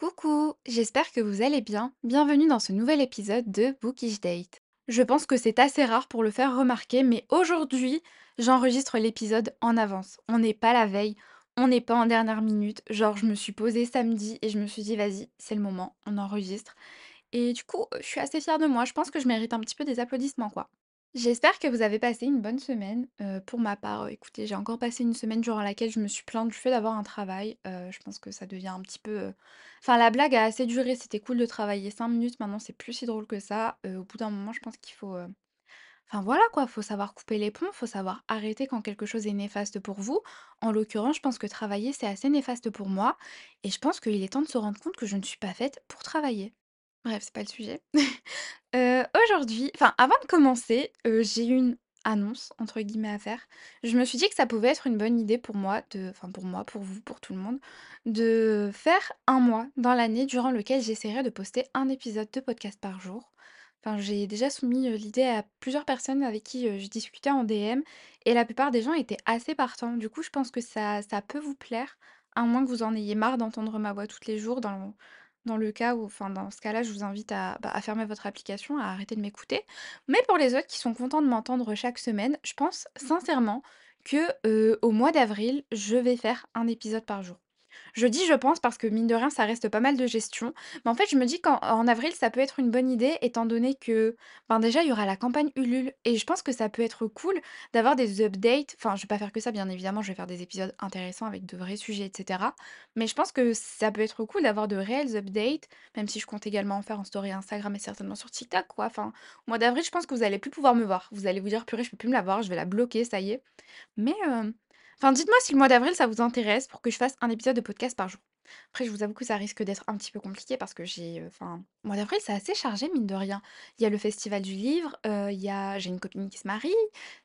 Coucou, j'espère que vous allez bien. Bienvenue dans ce nouvel épisode de Bookish Date. Je pense que c'est assez rare pour le faire remarquer, mais aujourd'hui, j'enregistre l'épisode en avance. On n'est pas la veille, on n'est pas en dernière minute. Genre, je me suis posée samedi et je me suis dit, vas-y, c'est le moment, on enregistre. Et du coup, je suis assez fière de moi. Je pense que je mérite un petit peu des applaudissements, quoi. J'espère que vous avez passé une bonne semaine. Heu, pour ma part, heu, écoutez, j'ai encore passé une semaine durant laquelle je me suis plainte du fait d'avoir un travail. Heu, je pense que ça devient un petit peu, enfin la blague a assez duré, c'était cool de travailler 5 minutes, maintenant c'est plus si drôle que ça. Au bout d'un moment, je pense qu'il faut, enfin voilà quoi, faut savoir couper les ponts, faut savoir arrêter quand quelque chose est néfaste pour vous. En l'occurrence, je pense que travailler, c'est assez néfaste pour moi et je pense qu'il est temps de se rendre compte que je ne suis pas faite pour travailler. Bref, c'est pas le sujet. Heu, aujourd'hui enfin, avant de commencer, heu, j'ai une «annonce» entre guillemets à faire. Je me suis dit que ça pouvait être une bonne idée pour moi enfin pour moi, pour vous, pour tout le monde, de faire un mois dans l'année durant lequel j'essaierai de poster un épisode de podcast par jour. Enfin, j'ai déjà soumis, heu, l'idée à plusieurs personnes avec qui, je discutais en DM et la plupart des gens étaient assez partants. Du coup, je pense que ça ça peut vous plaire, à moins que vous en ayez marre d'entendre ma voix tous les jours dans dans le cas où enfin, dans ce cas-là, je vous invite à, bah, à fermer votre application, à arrêter de m'écouter. Mais pour les autres qui sont contents de m'entendre chaque semaine, je pense sincèrement que, au mois d'avril, je vais faire un épisode par jour. Je dis «je pense» parce que mine de rien, ça reste pas mal de gestion. Mais en fait, je me dis qu'en en avril, ça peut être une bonne idée étant donné que, ben, déjà, il y aura la campagne Ulule et je pense que ça peut être cool d'avoir des updates. Enfin, je vais pas faire que ça, bien évidemment, je vais faire des épisodes intéressants avec de vrais sujets et cetera. Mais je pense que ça peut être cool d'avoir de réels updates, même si je compte également en faire en story Instagram et certainement sur TikTok, quoi. Enfin, au mois d'avril, je pense que vous allez plus pouvoir me voir. Vous allez vous dire: «Purée, je peux plus me la voir, je vais la bloquer, ça y est». Mais, hem, enfin, dites-moi si le mois d'avril, ça vous intéresse pour que je fasse un épisode de podcast par jour. Après, je vous avoue que ça risque d'être un petit peu compliqué parce que j'ai, heu, enfin, mois d'avril, c'est assez chargé, mine de rien. Il y a le festival du livre, heu, il y a j'ai une copine qui se marie,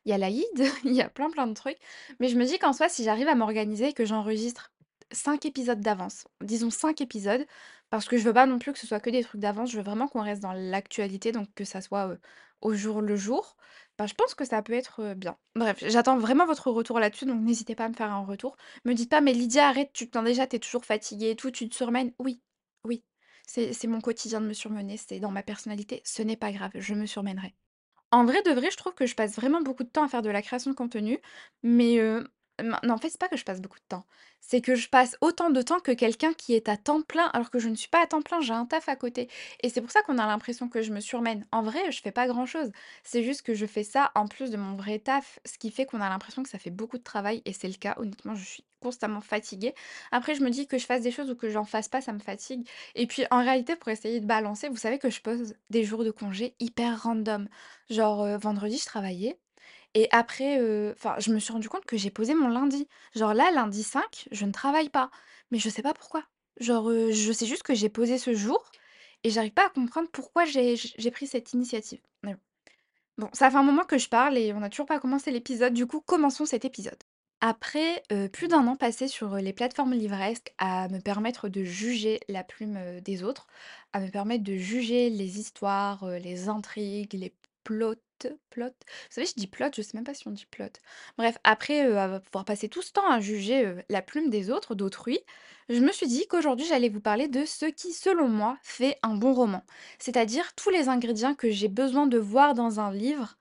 il y a l'Aïd, il y a plein, plein de trucs. Mais je me dis qu'en soi, si j'arrive à m'organiser et que j'enregistre 5 épisodes d'avance, disons 5 épisodes, parce que je veux pas non plus que ce soit que des trucs d'avance, je veux vraiment qu'on reste dans l'actualité, donc que ça soit, heu, au jour le jour. Bah, je pense que ça peut être, bien. Bref, j'attends vraiment votre retour là-dessus, donc n'hésitez pas à me faire un retour. Me dites pas: «Mais Lydia, arrête, tu te plains déjà, tu es toujours fatiguée et tout, tu te surmènes». Oui, oui, c'est mon quotidien de me surmener, c'est dans ma personnalité, ce n'est pas grave, je me surmènerai. En vrai de vrai, je trouve que je passe vraiment beaucoup de temps à faire de la création de contenu, mais non, en fait, c'est pas que je passe beaucoup de temps, c'est que je passe autant de temps que quelqu'un qui est à temps plein, alors que je ne suis pas à temps plein, j'ai un taf à côté et c'est pour ça qu'on a l'impression que je me surmène. En vrai, je fais pas grand-chose, c'est juste que je fais ça en plus de mon vrai taf, ce qui fait qu'on a l'impression que ça fait beaucoup de travail et c'est le cas. Honnêtement, je suis constamment fatiguée. Après, je me dis que je fasse des choses ou que j'en fasse pas, ça me fatigue et puis, en réalité, pour essayer de balancer, vous savez que je pose des jours de congé hyper random. Genre, heu, vendredi, je travaillais et après, je me suis rendu compte que j'ai posé mon lundi. Genre là, lundi 5, je ne travaille pas, mais je sais pas pourquoi. Genre, je sais juste que j'ai posé ce jour et j'arrive pas à comprendre pourquoi j'ai pris cette initiative. Bon. Ça fait un moment que je parle et on n'a toujours pas commencé l'épisode, du coup, commençons cet épisode. Après, plus d'un an passé sur, les plateformes livresques à me permettre de juger la plume, des autres, à me permettre de juger les histoires, les intrigues, les plots Vous savez, je dis plot, je sais même pas si on dit plot. Bref, après, heu, à pouvoir passer tout ce temps à juger, heu, la plume des autres, d'autrui, je me suis dit qu'aujourd'hui j'allais vous parler de ce qui, selon moi, fait un bon roman. C'est-à-dire tous les ingrédients que j'ai besoin de voir dans un livre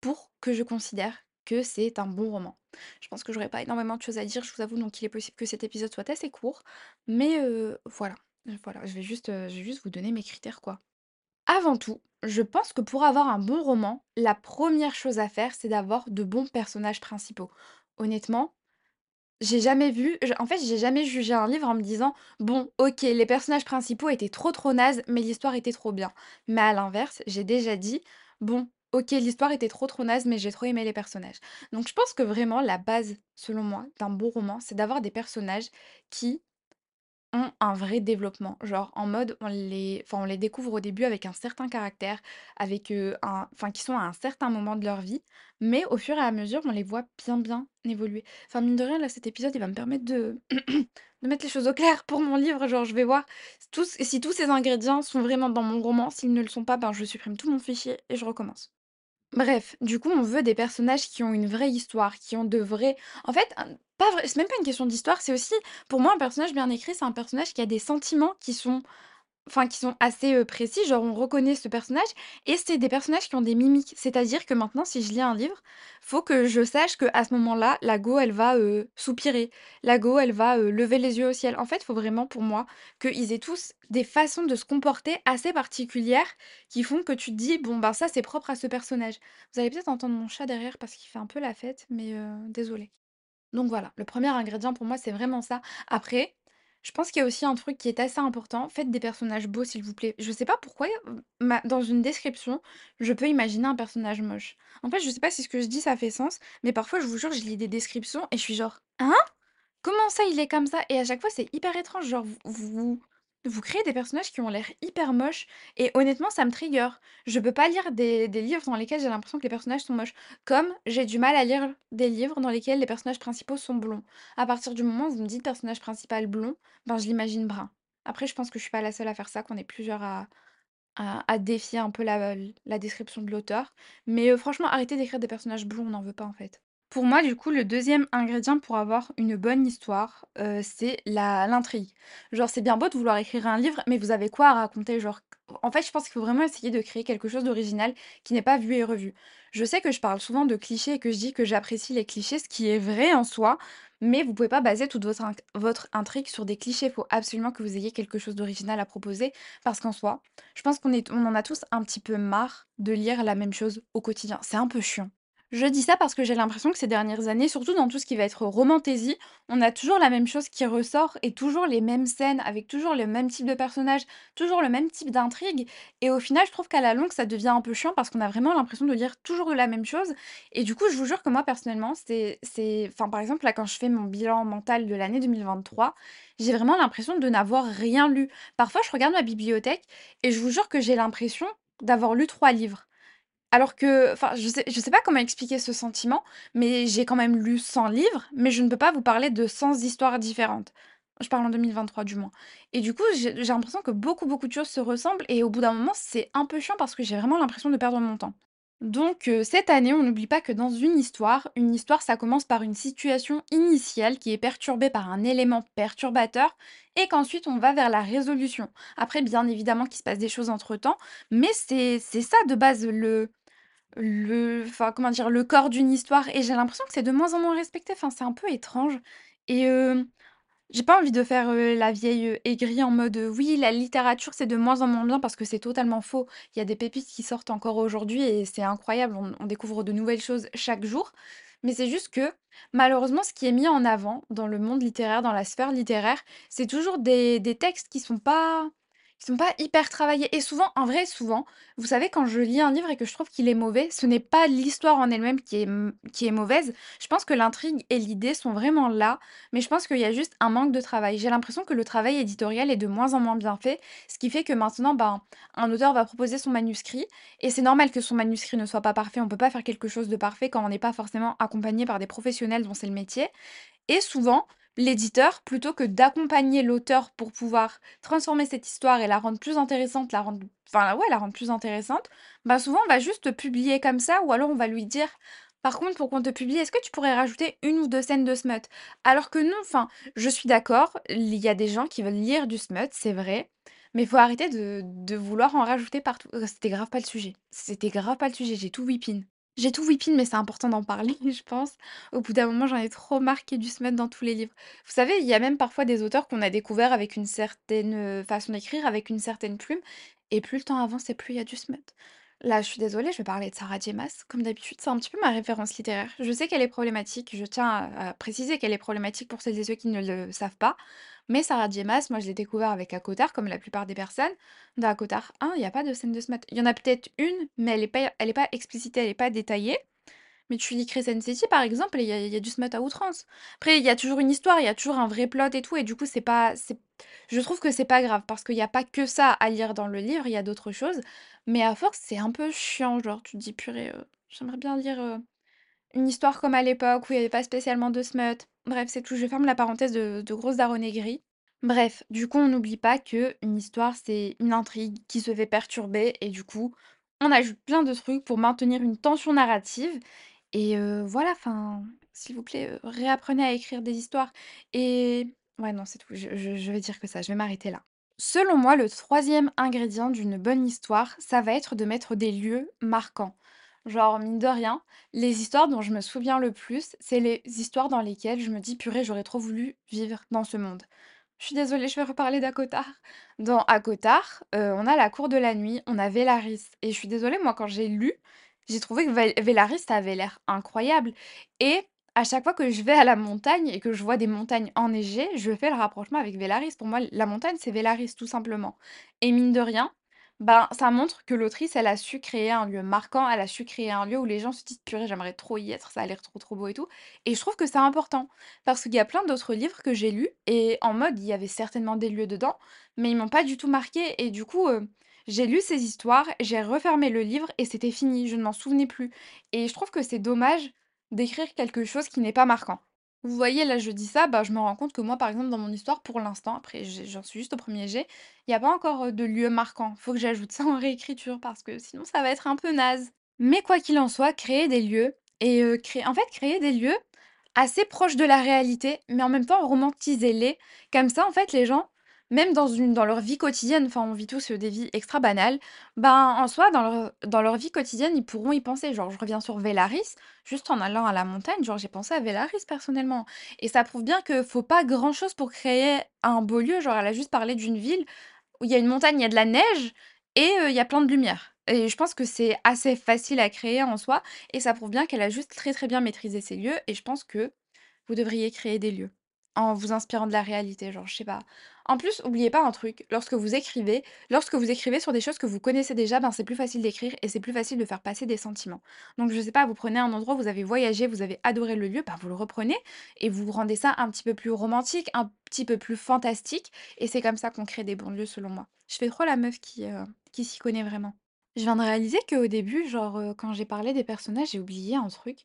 pour que je considère que c'est un bon roman. Je pense que j'aurais pas énormément de choses à dire, je vous avoue, donc il est possible que cet épisode soit assez court, mais heu, voilà, voilà, je vais juste, je vais juste vous donner mes critères, quoi. Avant tout, je pense que pour avoir un bon roman, la première chose à faire, c'est d'avoir de bons personnages principaux. Honnêtement, j'ai jamais vu en fait, j'ai jamais jugé un livre en me disant: «Bon, OK, les personnages principaux étaient trop, trop nazes, mais l'histoire était trop bien». Mais à l'inverse, j'ai déjà dit: «Bon, OK, l'histoire était trop, trop naze, mais j'ai trop aimé les personnages». Donc je pense que vraiment la base, selon moi, d'un bon roman, c'est d'avoir des personnages qui un vrai développement. Genre en mode on les enfin on les découvre au début avec un certain caractère, avec, un enfin qui sont à un certain moment de leur vie, mais au fur et à mesure, on les voit bien, bien évoluer. Enfin mine de rien, là, cet épisode, il va me permettre de de mettre les choses au clair pour mon livre. Genre je vais voir si tous ces ingrédients sont vraiment dans mon roman. S'ils ne le sont pas, ben je supprime tout mon fichier et je recommence. Bref, du coup, on veut des personnages qui ont une vraie histoire, qui ont de vrais en fait, pas c'est même pas une question d'histoire, c'est aussi pour moi un personnage bien écrit, c'est un personnage qui a des sentiments qui sont Enfin, qui sont assez, précis, genre on reconnaît ce personnage et c'est des personnages qui ont des mimiques. C'est-à-dire que maintenant si je lis un livre, faut que je sache qu'à ce moment-là, la Go elle va, soupirer, la Go elle va, lever les yeux au ciel. En fait, faut vraiment pour moi qu'ils aient tous des façons de se comporter assez particulières qui font que tu te dis: «Bon, ben, ça c'est propre à ce personnage». Vous allez peut-être entendre mon chat derrière parce qu'il fait un peu la fête, mais heu, désolée. Donc voilà, le premier ingrédient pour moi, c'est vraiment ça. Après, je pense qu'il y a aussi un truc qui est assez important, faites des personnages beaux s'il vous plaît. Je sais pas pourquoi, dans une description, je peux imaginer un personnage moche. En fait, je sais pas si ce que je dis ça fait sens, mais parfois je vous jure, je lis des descriptions et je suis genre: «Hein? Comment ça, il est comme ça? Et à chaque fois, c'est hyper étrange, genre vous vous créez des personnages qui ont l'air hyper moches et honnêtement, ça me trigger. Je peux pas lire des livres dans lesquels j'ai l'impression que les personnages sont moches. Comme j'ai du mal à lire des livres dans lesquels les personnages principaux sont blonds. À partir du moment où vous me dites personnage principal blond, ben, je l'imagine brun. Après, je pense que je suis pas la seule à faire ça, qu'on est plusieurs à à défier un peu la la description de l'auteur. Mais, heu, franchement, arrêtez d'écrire des personnages blonds, on n'en veut pas, en fait. Pour moi, du coup, le deuxième ingrédient pour avoir une bonne histoire, heu, c'est la l'intrigue. Genre, c'est bien beau de vouloir écrire un livre, mais vous avez quoi à raconter? Genre, en fait, je pense qu'il faut vraiment essayer de créer quelque chose d'original qui n'est pas vu et revu. Je sais que je parle souvent de clichés et que je dis que j'apprécie les clichés, ce qui est vrai en soi, mais vous pouvez pas baser toute votre votre intrigue sur des clichés. Il faut absolument que vous ayez quelque chose d'original à proposer parce qu'en soi, je pense qu'on on en a tous un petit peu marre de lire la même chose au quotidien. C'est un peu chiant. Je dis ça parce que j'ai l'impression que ces dernières années, surtout dans tout ce qui va être romantasy, on a toujours la même chose qui ressort et toujours les mêmes scènes avec toujours le même type de personnage, toujours le même type d'intrigue. Et au final, je trouve qu'à la longue, ça devient un peu chiant parce qu'on a vraiment l'impression de lire toujours la même chose. Et du coup, je vous jure que moi, personnellement, c'est, c'est, enfin, par exemple, là, quand je fais mon bilan mental de l'année 2023, j'ai vraiment l'impression de n'avoir rien lu. Parfois, je regarde ma bibliothèque et je vous jure que j'ai l'impression d'avoir lu trois livres. Alors que enfin, je sais sais pas comment expliquer ce sentiment, mais j'ai quand même lu 100 livres, mais je ne peux pas vous parler de 100 histoires différentes. Je parle en 2023 du moins. Et du coup, j'ai l'impression que beaucoup, beaucoup de choses se ressemblent et au bout d'un moment, c'est un peu chiant parce que j'ai vraiment l'impression de perdre mon temps. Donc heu, cette année, on n'oublie pas que dans une histoire, une histoire, ça commence par une situation initiale qui est perturbée par un élément perturbateur et qu'ensuite on va vers la résolution. Après, bien évidemment qu'il se passe des choses entre-temps, mais c'est ça de base le le enfin, comment dire? Le corps d'une histoire et j'ai l'impression que c'est de moins en moins respecté, enfin, c'est un peu étrange et j'ai pas envie de faire, la vieille, aigrie en mode, «Oui, la littérature, c'est de moins en moins bien» parce que c'est totalement faux. Il y a des pépites qui sortent encore aujourd'hui et c'est incroyable, on on découvre de nouvelles choses chaque jour. Mais c'est juste que, malheureusement, ce qui est mis en avant dans le monde littéraire, dans la sphère littéraire, c'est toujours des des textes qui sont pas qui sont pas hyper travaillés et souvent, en vrai, souvent, vous savez, quand je lis un livre et que je trouve qu'il est mauvais, ce n'est pas l'histoire en elle-même qui est m qui est mauvaise. Je pense que l'intrigue et l'idée sont vraiment là, mais je pense qu'il y a juste un manque de travail. J'ai l'impression que le travail éditorial est de moins en moins bien fait, ce qui fait que maintenant, ben, un auteur va proposer son manuscrit et c'est normal que son manuscrit ne soit pas parfait. On peut pas faire quelque chose de parfait quand on n'est pas forcément accompagné par des professionnels dont c'est le métier et souvent, l'éditeur, plutôt que d'accompagner l'auteur pour pouvoir transformer cette histoire et la rendre plus intéressante, la rendre enfin, ouais, la plus intéressante, bah, souvent, on va juste publier comme ça ou alors on va lui dire: «Par contre, pour qu'on te publie, est-ce que tu pourrais rajouter une ou 2 scènes de smut?» alors que non, enfin, je suis d'accord, il y a des gens qui veulent lire du smut, c'est vrai, mais il faut arrêter de de vouloir en rajouter partout. C'était grave pas le sujet. C'était grave pas le sujet, j'ai tout whipping. J'ai tout whipping, mais c'est important d'en parler, je pense. Au bout d'un moment, j'en ai trop ait du smut dans tous les livres. Vous savez, il y a même parfois des auteurs qu'on a découverts avec une certaine, heu, façon d'écrire, avec une certaine plume et plus le temps avance et plus il y a du smut. Là, je suis désolée, je vais parler de Sarah J. Comme d'habitude, c'est un petit peu ma référence littéraire. Je sais qu'elle est problématique, je tiens à préciser qu'elle est problématique pour celles et ceux qui ne le savent pas. Mais Sarah J. Moi, je l'ai découvert avec ACOTAR, comme la plupart des personnes. Dans ACOTAR 1, il y a pas de scène de smut. Il y en a peut-être une, mais elle est pas elle est pas explicitée, elle est pas détaillée. Mais tu lis Crescent City, par exemple, il y y a du smut à outrance. Après, il y a toujours une histoire, il y a toujours un vrai plot et tout, et du coup, c'est pas je trouve que c'est pas grave parce qu'il y a pas que ça à lire dans le livre, il y a d'autres choses. Mais à force, c'est un peu chiant, genre, tu te dis: «Purée, heu, j'aimerais bien lire, heu, une histoire comme à l'époque où il y avait pas spécialement de smut». Bref, c'est tout, je ferme la parenthèse de grosse daronne. Bref, du coup, on n'oublie pas que une histoire, c'est une intrigue qui se fait perturber et du coup, On ajoute plein de trucs pour maintenir une tension narrative et heu, voilà, enfin, s'il vous plaît, heu, réapprenez à écrire des histoires et ouais, non, c'est tout, je vais dire que ça, je vais m'arrêter là. Selon moi, le troisième ingrédient d'une bonne histoire, ça va être de mettre des lieux marquants. Genre, mine de rien, les histoires dont je me souviens le plus, c'est les histoires dans lesquelles je me dis: «Purée, j'aurais trop voulu vivre dans ce monde». Je suis désolée, je vais reparler d'Acotar. Dans Acotar, heu, on a la cour de la nuit, on a Velaris et je suis désolée, moi, quand j'ai lu, j'ai trouvé que Vel Velaris, ça avait l'air incroyable et à chaque fois que je vais à la montagne et que je vois des montagnes enneigées, je fais le rapprochement avec Velaris. Pour moi, la montagne, c'est Velaris, tout simplement et mine de rien, ben, ça montre que l'autrice, elle a su créer un lieu marquant, elle a su créer un lieu où les gens se disent: «Purée, j'aimerais trop y être, ça a l'air trop, trop beau et tout» et je trouve que c'est important parce qu'il y a plein d'autres livres que j'ai lus et en mode, il y avait certainement des lieux dedans, mais ils m'ont pas du tout marquée et du coup, heu, j'ai lu ces histoires, j'ai refermé le livre et c'était fini, je ne m'en souvenais plus et je trouve que c'est dommage d'écrire quelque chose qui n'est pas marquant. Vous voyez, là, je dis ça, bah, je me rends compte que moi, par exemple, dans mon histoire, pour l'instant, après j'en suis juste au premier jet, il y a pas encore, heu, de lieu marquant. Faut que j'ajoute ça en réécriture parce que sinon ça va être un peu naze. Mais quoi qu'il en soit, créer des lieux et créer en fait, créer des lieux assez proches de la réalité, mais en même temps romantisez-les. Comme ça, en fait, les gens, même dans leur vie quotidienne, enfin, on vit tous, heu, des vies extra banales, ben, en soi, dans leur vie quotidienne, ils pourront y penser. Genre, je reviens sur Velaris, juste en allant à la montagne, genre, j'ai pensé à Velaris personnellement et ça prouve bien que faut pas grand-chose pour créer un beau lieu. Genre, elle a juste parlé d'une ville où il y a une montagne, il y a de la neige et heu, il y a plein de lumière et je pense que c'est assez facile à créer en soi et ça prouve bien qu'elle a juste très, très bien maîtrisé ses lieux et je pense que vous devriez créer des lieux en vous inspirant de la réalité, genre, je sais pas. En plus, oubliez pas un truc, lorsque vous écrivez, lorsque vous écrivez sur des choses que vous connaissez déjà, ben, c'est plus facile d'écrire et c'est plus facile de faire passer des sentiments. Donc je sais pas, vous prenez un endroit, vous avez voyagé, vous avez adoré le lieu, ben, vous le reprenez et vous rendez ça un petit peu plus romantique, un petit peu plus fantastique et c'est comme ça qu'on crée des bons lieux selon moi. Je fais trop la meuf qui, heu, qui s'y connaît vraiment. Je viens de réaliser qu'au début, genre, heu, quand j'ai parlé des personnages, j'ai oublié un truc.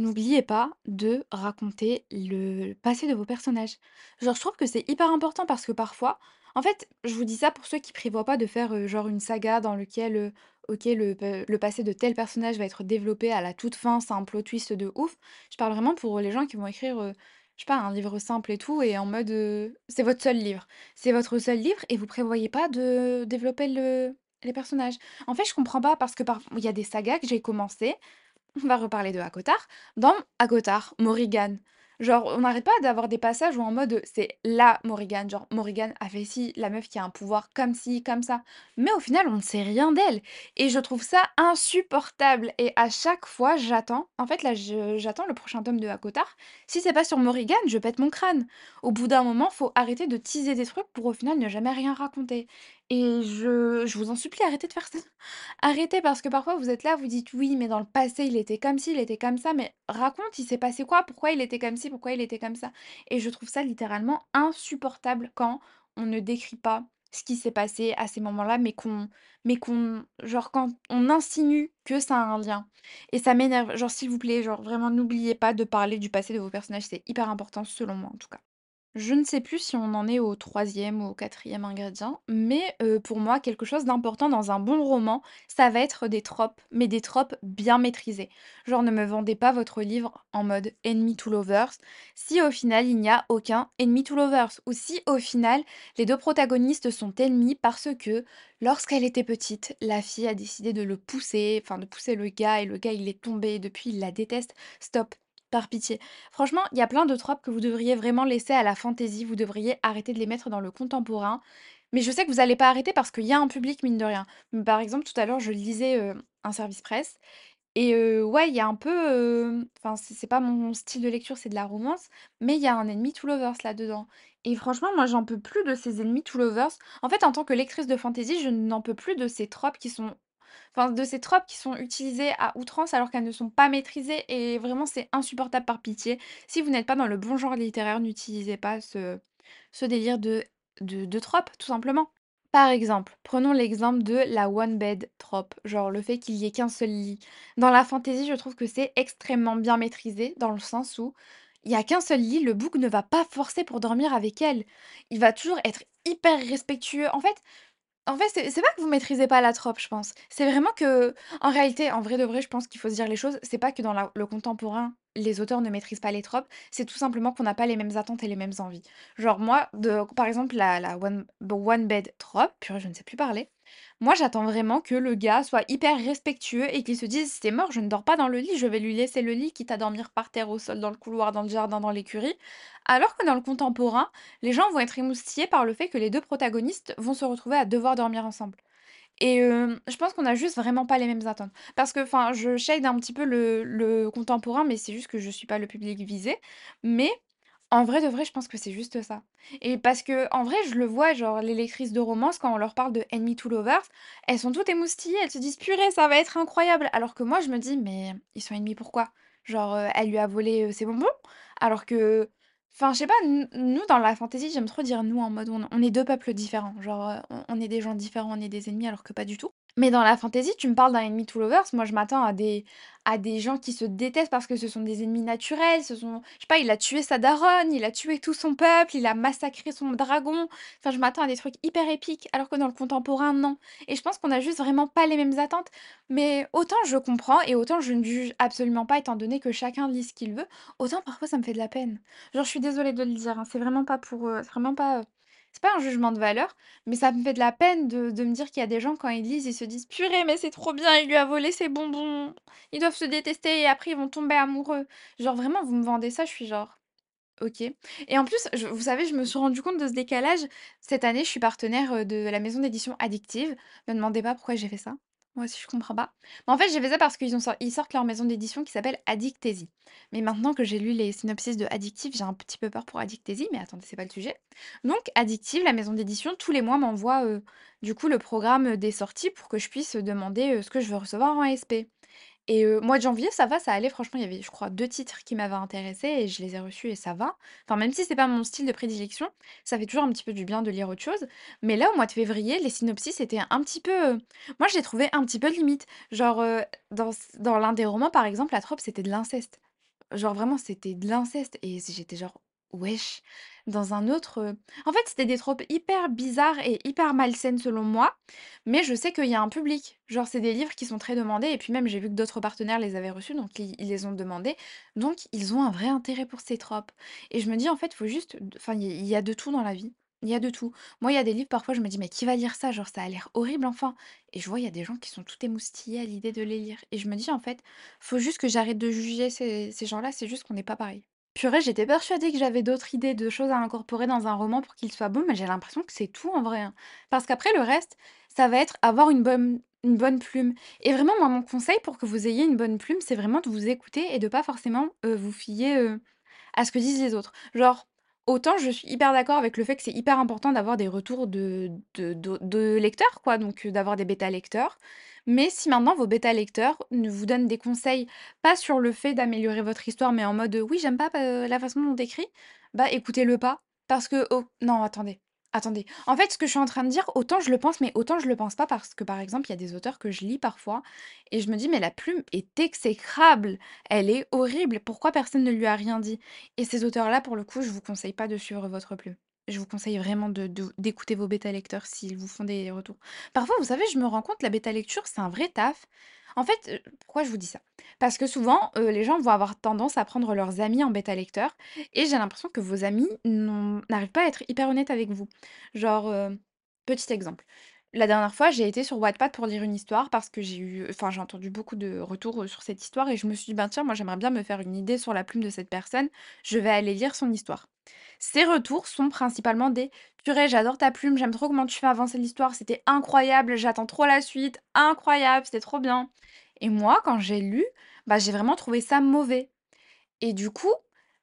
N'oubliez pas de raconter le passé de vos personnages. Genre, je trouve que c'est hyper important parce que parfois, en fait, je vous dis ça pour ceux qui prévoient pas de faire euh, genre une saga dans lequel, euh, ok, le, pa- le passé de tel personnage va être développé à la toute fin, c'est un plot twist de ouf. Je parle vraiment pour les gens qui vont écrire, euh, je sais pas, un livre simple et tout, et en mode, euh, c'est votre seul livre. C'est votre seul livre et vous prévoyez pas de développer le, les personnages. En fait, je comprends pas parce que il y a des sagas que j'ai commencé on va reparler de Akotar. Dans Akotar, Morrigan, genre, on n'arrête pas d'avoir des passages où en mode c'est la Morrigan, genre Morrigan a fait ci, la meuf qui a un pouvoir comme ci, comme ça. Mais au final, on ne sait rien d'elle. Et je trouve ça insupportable. Et à chaque fois, j'attends. En fait, là, j'attends le prochain tome de Akotar. Si c'est pas sur Morrigan, je pète mon crâne. Au bout d'un moment, faut arrêter de teaser des trucs pour au final ne jamais rien raconter. Et je, je vous en supplie, arrêtez de faire ça. Arrêtez parce que parfois vous êtes là, vous dites: «Oui, mais dans le passé, il était comme ci, il était comme ça», mais raconte, il s'est passé quoi? Pourquoi il était comme ci? Pourquoi il était comme ça? Et je trouve ça littéralement insupportable quand on ne décrit pas ce qui s'est passé à ces moments-là, mais qu'on mais qu'on genre quand on insinue que ça a un lien et ça m'énerve. Genre s'il vous plaît, genre vraiment n'oubliez pas de parler du passé de vos personnages, c'est hyper important selon moi en tout cas. Je ne sais plus si on en est au troisième ou au quatrième ingrédient, mais heu, pour moi, quelque chose d'important dans un bon roman, ça va être des tropes, mais des tropes bien maîtrisées. Genre, ne me vendez pas votre livre en mode enemy to lovers, si au final il n'y a aucun enemy to lovers, ou si au final les 2 protagonistes sont ennemis parce que, lorsqu'elle était petite, la fille a décidé de le pousser, enfin de pousser le gars et le gars il est tombé et depuis il la déteste. Stop, par pitié. Franchement, il y a plein de tropes que vous devriez vraiment laisser à la fantaisie, vous devriez arrêter de les mettre dans le contemporain. Mais je sais que vous allez pas arrêter parce qu'il y a un public, mine de rien. Par exemple, tout à l'heure, je lisais, un service presse et ouais, il y a un peu, enfin, c'est pas mon style de lecture, c'est de la romance, mais il y a un enemy to lovers là-dedans et franchement, moi, j'en peux plus de ces ennemis to lovers. En fait, en tant que lectrice de fantasy, je n'en peux plus de ces tropes qui sont enfin, de ces tropes qui sont utilisées à outrance alors qu'elles ne sont pas maîtrisées et vraiment c'est insupportable par pitié. Si vous n'êtes pas dans le bon genre littéraire, n'utilisez pas ce ce délire de de de tropes, tout simplement. Par exemple, prenons l'exemple de la one bed trope, genre le fait qu'il y ait qu'un seul lit. Dans la fantasy, je trouve que c'est extrêmement bien maîtrisé dans le sens où il y a qu'un seul lit, le bouc ne va pas forcer pour dormir avec elle. Il va toujours être hyper respectueux. En fait, En fait, c'est pas que vous maîtrisez pas la trope, je pense. C'est vraiment que en réalité, en vrai de vrai, je pense qu'il faut se dire les choses. C'est pas que dans le contemporain, les auteurs ne maîtrisent pas les tropes, c'est tout simplement qu'on n'a pas les mêmes attentes et les mêmes envies. Genre moi, de par exemple, la la one one bed trope, purée, je ne sais plus parler. Moi, j'attends vraiment que le gars soit hyper respectueux et qu'il se dise: «C'est mort, je ne dors pas dans le lit, je vais lui laisser le lit, quitte à dormir par terre, au sol, dans le couloir, dans le jardin, dans l'écurie». Alors que dans le contemporain, les gens vont être émoustillés par le fait que les 2 protagonistes vont se retrouver à devoir dormir ensemble et hem, je pense qu'on a juste vraiment pas les mêmes attentes. Parce que, enfin, je shade un petit peu le le contemporain, mais c'est juste que je suis pas le public visé. Mais en vrai de vrai, je pense que c'est juste ça et parce que en vrai, je le vois, genre les lectrices de romance, quand on leur parle de Enemy to Lovers, elles sont toutes émoustillées, elles se disent: «Purée, ça va être incroyable!» alors que moi, je me dis: «Mais ils sont ennemis pourquoi?» genre, heu, elle lui a volé, heu, ses bonbons? Alors que enfin, je sais pas, nous, dans la fantasy, j'aime trop dire «nous» en mode on est 2 peuples différents, genre, on on est des gens différents, on est des ennemis alors que pas du tout. Mais dans la fantasy, tu me parles d'un Enemy to Lovers, moi je m'attends à des à des gens qui se détestent parce que ce sont des ennemis naturels, ce sont je sais pas, il a tué sa daronne, il a tué tout son peuple, il a massacré son dragon. Enfin, je m'attends à des trucs hyper épiques, alors que dans le contemporain, non et je pense qu'on a juste vraiment pas les mêmes attentes. Mais autant je comprends et autant je ne juge absolument pas étant donné que chacun lit ce qu'il veut, autant parfois ça me fait de la peine. Genre, je suis désolée de le dire, hein, c'est vraiment pas pour, heu, c'est vraiment pas, heu, c'est pas un jugement de valeur, mais ça me fait de la peine de de me dire qu'il y a des gens quand ils lisent, ils se disent: «Purée, mais c'est trop bien, il lui a volé ses bonbons, ils doivent se détester et après ils vont tomber amoureux». Genre vraiment, vous me vendez ça, je suis genre: «OK» et en plus, vous savez, je me suis rendu compte de ce décalage. Cette année, je suis partenaire, de la maison d'édition Addictive. Me demandez pas pourquoi j'ai fait ça. Moi aussi, je comprends pas. Mais en fait, j'ai fait ça parce qu'ils sortent leur maison d'édition qui s'appelle Addictésie. Mais maintenant que j'ai lu les synopsis de Addictive, j'ai un petit peu peur pour Addictésie, mais attendez, c'est pas le sujet. Donc Addictive, la maison d'édition, tous les mois m'envoie, heu, du coup, le programme, des sorties pour que je puisse, demander, heu, ce que je veux recevoir en SP. Et heu, mois de janvier, ça va, ça allait franchement, il y avait je crois 2 titres qui m'avaient intéressée et je les ai reçus et ça va. Enfin, même si c'est pas mon style de prédilection, ça fait toujours un petit peu du bien de lire autre chose. Mais là, au mois de février, les synopsis étaient un petit peu, heu, moi je les trouvais un petit peu limite. Genre, heu, dans dans l'un des romans, par exemple, la trope, c'était de l'inceste. Genre vraiment, c'était de l'inceste et j'étais genre: «Wesh!» dans un autre, en fait, c'était des tropes hyper bizarres et hyper malsaines selon moi, mais je sais qu'il y a un public. Genre, c'est des livres qui sont très demandés et puis même, j'ai vu que d'autres partenaires les avaient reçus, donc ils les ont demandés. Donc ils ont un vrai intérêt pour ces tropes et je me dis: «En fait, faut juste d» enfin, il y y a de tout dans la vie. Il y a de tout. Moi, il y a des livres, parfois, je me dis: «Mais qui va lire ça? Genre, ça a l'air horrible, enfin» et je vois, il y a des gens qui sont tout émoustillés à l'idée de les lire et je me dis: «En fait, faut juste que j'arrête de juger ces ces gens-là, c'est juste qu'on n'est pas pareil». Purée, j'étais persuadée que j'avais d'autres idées de choses à incorporer dans un roman pour qu'il soit bon, mais j'ai l'impression que c'est tout en vrai, hein. Parce qu'après le reste, ça va être avoir une bonne une bonne plume et vraiment, moi, mon conseil pour que vous ayez une bonne plume, c'est vraiment de vous écouter et de pas forcément, heu, vous fier, heu, à ce que disent les autres. Genre, autant je suis hyper d'accord avec le fait que c'est hyper important d'avoir des retours de lecteurs, quoi, donc heu, d'avoir des bêta lecteurs. Mais si maintenant vos bêta lecteurs ne vous donnent des conseils, pas sur le fait d'améliorer votre histoire, mais en mode, «Oui, j'aime pas la façon dont tu écris», bah, écoutez-le pas parce que oh non, attendez, attendez. En fait, ce que je suis en train de dire, autant je le pense, mais autant je le pense pas parce que, par exemple, il y a des auteurs que je lis parfois et je me dis: «Mais la plume est exécrable, elle est horrible, pourquoi personne ne lui a rien dit?» et ces auteurs-là, pour le coup, je vous conseille pas de suivre votre plume. Je vous conseille vraiment de d'écouter vos bêta lecteurs s'ils vous font des retours. Parfois, vous savez, je me rends compte, la bêta lecture, c'est un vrai taf. En fait, heu, pourquoi je vous dis ça? Parce que souvent, heu, les gens vont avoir tendance à prendre leurs amis en bêta lecteur et j'ai l'impression que vos amis n'arrivent pas à être hyper honnêtes avec vous. Genre, heu, petit exemple, la dernière fois, j'ai été sur Wattpad pour lire une histoire parce que j'ai eu enfin, j'ai entendu beaucoup de retours, sur cette histoire et je me suis dit: «Ben, tiens, moi, j'aimerais bien me faire une idée sur la plume de cette personne, je vais aller lire son histoire». Ces retours sont principalement des: «Purée, j'adore ta plume, j'aime trop comment tu fais avancer l'histoire, c'était incroyable, j'attends trop la suite, incroyable, c'était trop bien» et moi, quand j'ai lu, bah, j'ai vraiment trouvé ça mauvais. Et du coup,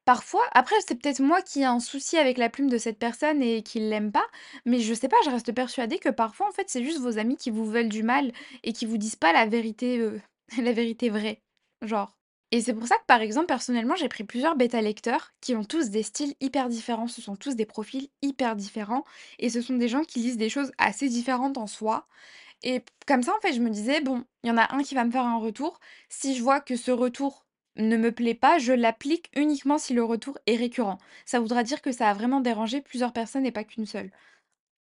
parfois après, c'est peut-être moi qui ai un souci avec la plume de cette personne et qui l'aime pas, mais je sais pas, je reste persuadée que parfois, en fait, c'est juste vos amis qui vous veulent du mal et qui vous disent pas la vérité, heu, la vérité vraie, genre et c'est pour ça que, par exemple, personnellement, j'ai pris plusieurs bêta lecteurs qui ont tous des styles hyper différents. Ce sont tous des profils hyper différents et ce sont des gens qui lisent des choses assez différentes en soi et comme ça, en fait, je me disais: «Bon, il y en a un qui va me faire un retour. Si je vois que ce retour ne me plaît pas, je l'applique uniquement si le retour est récurrent». Ça voudra dire que ça a vraiment dérangé plusieurs personnes et pas qu'une seule.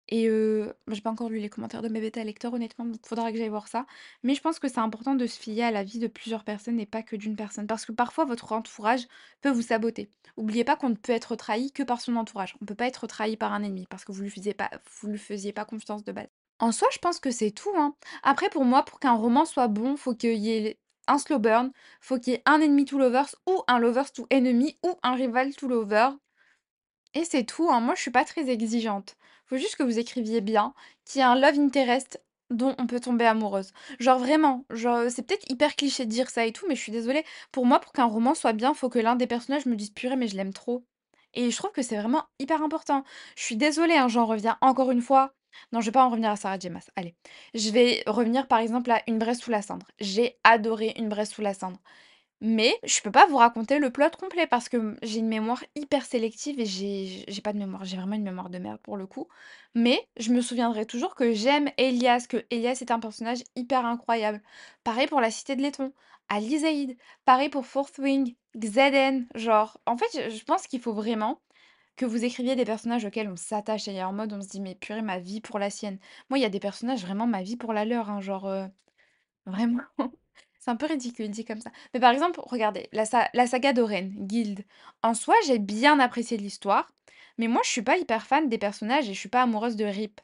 Et heu, bah, j'ai pas encore lu les commentaires de mes bêta lecteurs honnêtement, donc faudra que j'aille voir ça. Mais je pense que c'est important de se fier à l'avis de plusieurs personnes et pas que d'une personne. Parce que parfois votre entourage peut vous saboter. Oubliez pas qu'on ne peut être trahi que par son entourage. On peut pas être trahi par un ennemi parce que vous lui faisiez pas lui faisiez pas confiance de base. En soi, je pense que c'est tout, hein. Après pour moi, pour qu'un roman soit bon, faut qu'il y ait un slow burn, faut qu'il y ait un enemy to lovers ou un lovers to enemy ou un rival to lover. Et c'est tout, hein. Moi, je suis pas très exigeante. Faut juste que vous écriviez bien, qu'il y ait un love interest dont on peut tomber amoureuse. Genre vraiment, c'est peut-être hyper cliché de dire ça et tout, mais je suis désolée. Pour moi, pour qu'un roman soit bien, faut que l'un des personnages me dise purée, mais je l'aime trop. Et je trouve que c'est vraiment hyper important. Je suis désolée, hein, j'en reviens encore une fois. Non, je vais pas en revenir à Sarah J. Allez. Je vais revenir par exemple à Une Braise sous la cendre. J'ai adoré Une Braise sous la cendre. Mais je peux pas vous raconter le plot complet parce que, j'ai une mémoire hyper sélective et j'ai pas de mémoire, j'ai vraiment une mémoire de merde pour le coup. Mais je me souviendrai toujours que j'aime Elias, que Elias est un personnage hyper incroyable. Pareil pour La Cité de Laiton, Alisaïd, pareil pour Fourth Wing, Xaden, genre en fait, je pense qu'il faut vraiment que vous écriviez des personnages auxquels on s'attache et en mode on se dit: «Mais purée, ma vie pour la sienne». Moi, il y a des personnages vraiment ma vie pour la leur, hein, genre, heu Vraiment. C'est un peu ridicule dit comme ça. Mais par exemple, regardez, la la saga d'Oren, Guild. En soi, j'ai bien apprécié l'histoire, mais moi je suis pas hyper fan des personnages et je suis pas amoureuse de Rip.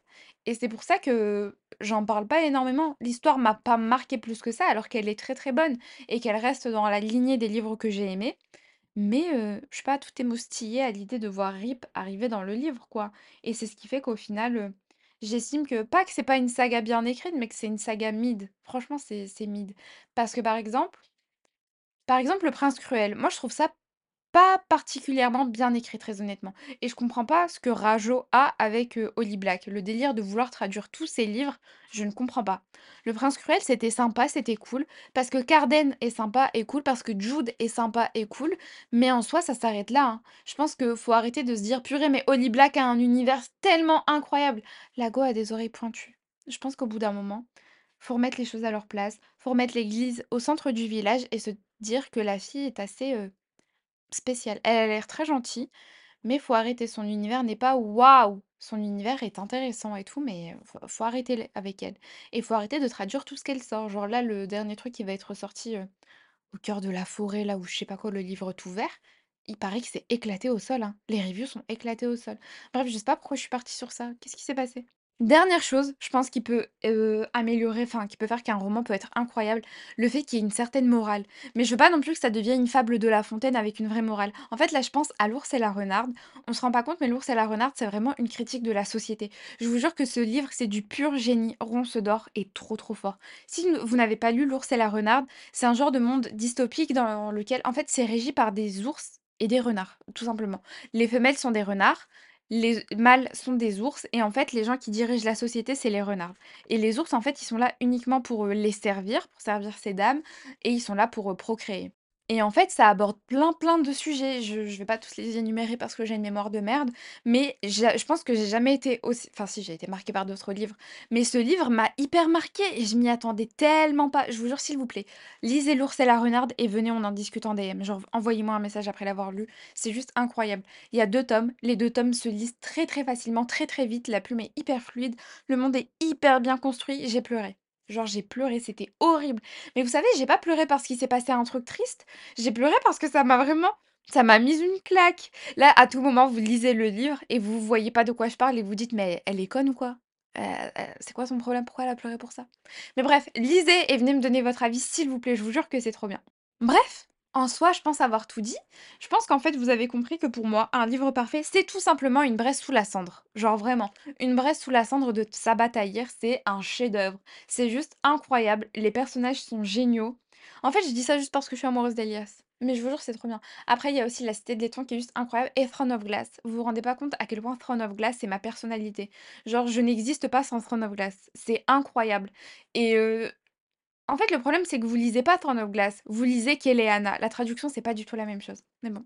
Et c'est pour ça que j'en parle pas énormément. L'histoire m'a pas marquée plus que ça, alors qu'elle est très très bonne et qu'elle reste dans la lignée des livres que j'ai aimés. Mais je suis pas tout émoustillée à l'idée de voir Rip arriver dans le livre, quoi. Et c'est ce qui fait qu'au final, j'estime que pas que c'est pas une saga bien écrite, mais que c'est une saga mid. Franchement, c'est c'est mid. Parce que par exemple par exemple, Le Prince Cruel, moi je trouve ça pas particulièrement bien écrit, très honnêtement. Et je comprends pas ce que Rajo a avec, Holly Black. Le délire de vouloir traduire tous ses livres, je ne comprends pas. Le Prince Cruel, c'était sympa, c'était cool, parce que Carden est sympa et cool, parce que Jude est sympa et cool, mais en soi, ça s'arrête là, hein. Je pense qu'il faut arrêter de se dire: «Purée, mais Holly Black a un univers tellement incroyable!» La go a des oreilles pointues. Je pense qu'au bout d'un moment, faut remettre les choses à leur place, faut remettre l'église au centre du village et se dire que la fille est assez, Spécial. Elle a l'air très gentille, mais faut arrêter. Son univers n'est pas waouh! Son univers est intéressant et tout, mais faut arrêter avec elle. Et faut arrêter de traduire tout ce qu'elle sort. Genre là, le dernier truc qui va être sorti, au cœur de la forêt, là où je sais pas quoi, le livre tout vert, il paraît que c'est éclaté au sol, hein. Les reviews sont éclatées au sol. Bref, je sais pas pourquoi je suis partie sur ça. Qu'est-ce qui s'est passé? Dernière chose, je pense qui peut, heu, améliorer, enfin qui peut faire qu'un roman peut être incroyable, le fait qu'il y ait une certaine morale. Mais je veux pas non plus que ça devienne une fable de La Fontaine avec une vraie morale. En fait, là, je pense à L'Ours et la Renarde. On se rend pas compte, mais L'Ours et la Renarde, c'est vraiment une critique de la société. Je vous jure que ce livre, c'est du pur génie. Ronce d'or est trop, trop fort. Si vous n'avez pas lu L'Ours et la Renarde, c'est un genre de monde dystopique dans lequel, en fait, c'est régi par des ours et des renards, tout simplement. Les femelles sont des renards, les mâles sont des ours et en fait, les gens qui dirigent la société, c'est les renards. Et les ours, en fait, ils sont là uniquement pour, heu, les servir, pour servir ces dames et ils sont là pour, heu, procréer. Et en fait, ça aborde plein, plein de sujets. Je je vais pas tous les énumérer parce que j'ai une mémoire de merde, mais je pense que j'ai jamais été aussi enfin si, j'ai été marquée par d'autres livres, mais ce livre m'a hyper marquée et je m'y attendais tellement pas. Je vous jure, s'il vous plaît, lisez L'Ours et la Renarde et venez, on en discute en DM. Genre, envoyez-moi un message après l'avoir lu, c'est juste incroyable. Il y a 2 tomes, les 2 tomes se lisent très, très facilement, très, très vite, la plume est hyper fluide, le monde est hyper bien construit, j'ai pleuré. Genre j'ai pleuré, c'était horrible. Mais vous savez, j'ai pas pleuré parce qu'il s'est passé un truc triste, j'ai pleuré parce que ça m'a vraiment ça m'a mise une claque. Là, à tout moment, vous lisez le livre et vous voyez pas de quoi je parle et vous dites: «Mais elle est conne ou quoi? Heu heu, c'est quoi son problème? Pourquoi elle a pleuré pour ça?» mais bref, lisez et venez me donner votre avis s'il vous plaît, je vous jure que c'est trop bien. Bref, en soi, je pense avoir tout dit. Je pense qu'en fait, vous avez compris que pour moi, un livre parfait, c'est tout simplement une braise sous la cendre. Genre vraiment, une braise sous la cendre de Sabaa Tahir, c'est un chef-d'œuvre. C'est juste incroyable. Les personnages sont géniaux. En fait, je dis ça juste parce que je suis amoureuse d'Elias. Mais je vous jure, c'est trop bien. Après, il y a aussi La Cité de Laiton qui est juste incroyable et Throne of Glass. Vous vous rendez pas compte à quel point Throne of Glass, c'est ma personnalité. Genre, je n'existe pas sans Throne of Glass. C'est incroyable. Et heu en fait, le problème, c'est que vous lisez pas Throne of Glass, vous lisez Keleana. La traduction, c'est pas du tout la même chose. Mais bon,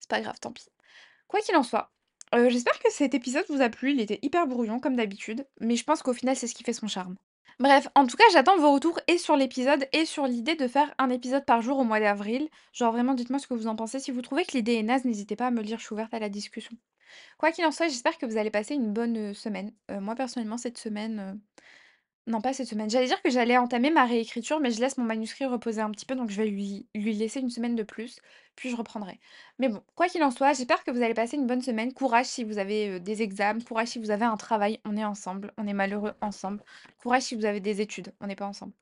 c'est pas grave, tant pis. Quoi qu'il en soit, heu, j'espère que cet épisode vous a plu. Il était hyper brouillon comme d'habitude, mais je pense qu'au final, c'est ce qui fait son charme. Bref, en tout cas, j'attends vos retours et sur l'épisode et sur l'idée de faire un épisode par jour au mois d'avril. Genre vraiment, dites-moi ce que vous en pensez. Si vous trouvez que l'idée est naze, n'hésitez pas à me le dire, je suis ouverte à la discussion. Quoi qu'il en soit, j'espère que vous allez passer une bonne, heu, semaine. Heu, moi personnellement cette semaine, non pas cette semaine, j'allais dire que j'allais entamer ma réécriture, mais je laisse mon manuscrit reposer un petit peu, donc je vais lui lui laisser une semaine de plus, puis je reprendrai. Mais bon, quoi qu'il en soit, j'espère que vous allez passer une bonne semaine. Courage si vous avez, heu, des examens, courage si vous avez un travail, on est ensemble, on est malheureux ensemble. Courage si vous avez des études, on n'est pas ensemble.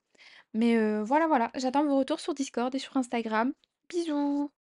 Mais, heu, voilà, voilà, j'attends vos retours sur Discord et sur Instagram. Bisous!